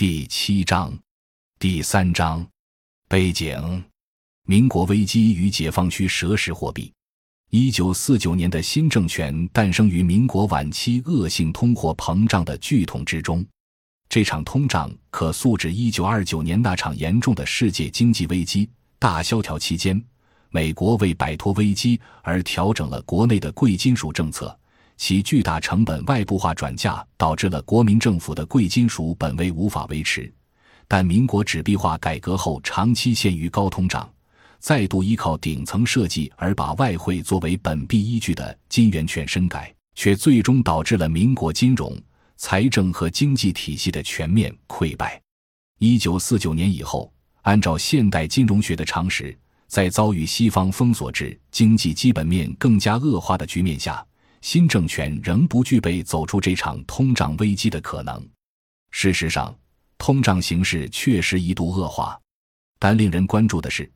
第七章，第三章，背景：民国危机与解放区蛇食货币。一九四九年的新政权诞生于民国晚期恶性通货膨胀的剧痛之中。这场通胀可溯至一九二九年那场严重的世界经济危机大萧条期间，美国为摆脱危机而调整了国内的贵金属政策。其巨大成本外部化转嫁，导致了国民政府的贵金属本位无法维持。但民国纸币化改革后，长期陷于高通胀，再度依靠顶层设计而把外汇作为本币依据的金元券深改，却最终导致了民国金融、财政和经济体系的全面溃败。一九四九年以后，按照现代金融学的常识，在遭遇西方封锁制、经济基本面更加恶化的局面下。新政权仍不具备走出这场通胀危机的可能。事实上，通胀形势确实一度恶化，但令人关注的是，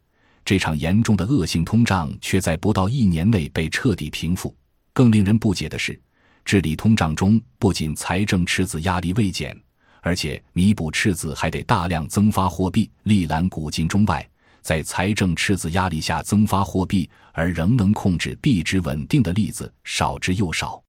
这场严重的恶性通胀却在不到一年内被彻底平复。更令人不解的是，治理通胀中不仅财政赤字压力未减，而且弥补赤字还得大量增发货币，力揽古今中外。在财政赤字压力下增发货币而仍能控制币值稳定的例子少之又少，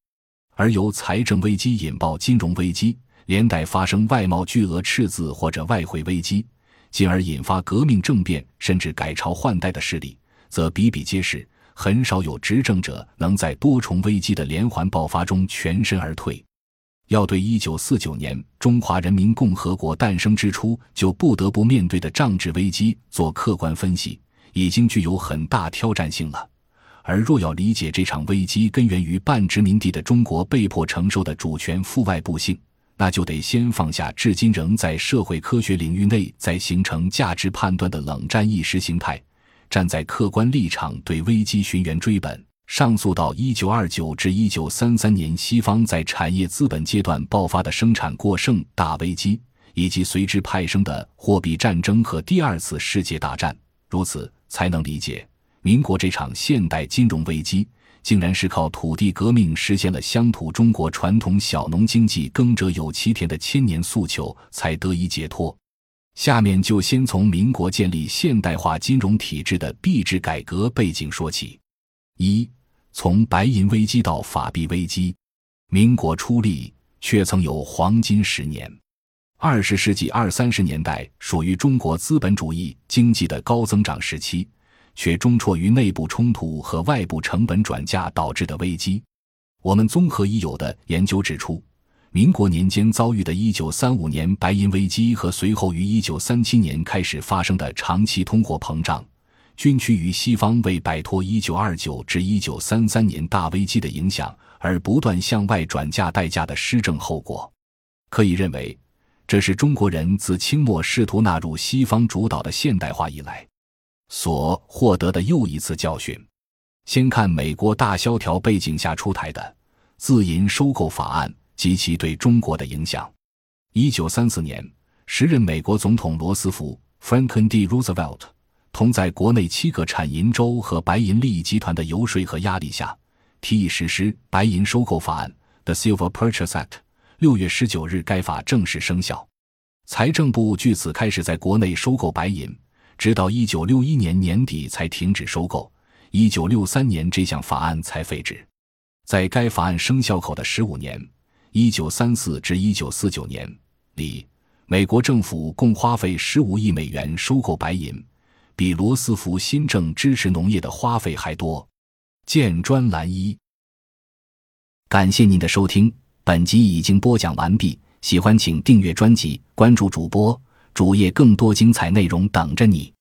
而由财政危机引爆金融危机，连带发生外贸巨额赤字或者外汇危机，进而引发革命政变甚至改朝换代的事例，则比比皆是。很少有执政者能在多重危机的连环爆发中全身而退。要对一九四九年中华人民共和国诞生之初就不得不面对的政治危机做客观分析，已经具有很大挑战性了。而若要理解这场危机根源于半殖民地的中国被迫承受的主权负外部性，那就得先放下至今仍在社会科学领域内在形成价值判断的冷战意识形态，站在客观立场对危机寻源追本。上溯到一九二九至一九三三年，西方在产业资本阶段爆发的生产过剩大危机，以及随之派生的货币战争和第二次世界大战，如此才能理解民国这场现代金融危机，竟然是靠土地革命实现了乡土中国传统小农经济“耕者有其田”的千年诉求才得以解脱。下面就先从民国建立现代化金融体制的币制改革背景说起。一从白银危机到法币危机，民国初立却曾有黄金十年。二十世纪二三十年代属于中国资本主义经济的高增长时期，却中辍于内部冲突和外部成本转嫁导致的危机。我们综合已有的研究指出，民国年间遭遇的一九三五年白银危机和随后于一九三七年开始发生的长期通货膨胀。均趋于西方为摆脱1929至1933年大危机的影响而不断向外转嫁代价的施政后果，可以认为，这是中国人自清末试图纳入西方主导的现代化以来所获得的又一次教训。先看美国大萧条背景下出台的自营收购法案及其对中国的影响。1934年，时任美国总统罗斯福 （Franklin D. Roosevelt）。同在国内七个产银州和白银利益集团的游说和压力下，提议实施白银收购法案 （The Silver Purchase Act）。六月十九日，该法正式生效。财政部据此开始在国内收购白银，直到一九六一年年底才停止收购。一九六三年，这项法案才废止。在该法案生效后的十五年（一九三四至一九四九年）里，美国政府共花费十五亿美元收购白银。比罗斯福新政支持农业的花费还多。见专栏一。感谢您的收听，本集已经播讲完毕。喜欢请订阅专辑，关注主播主页，更多精彩内容等着你。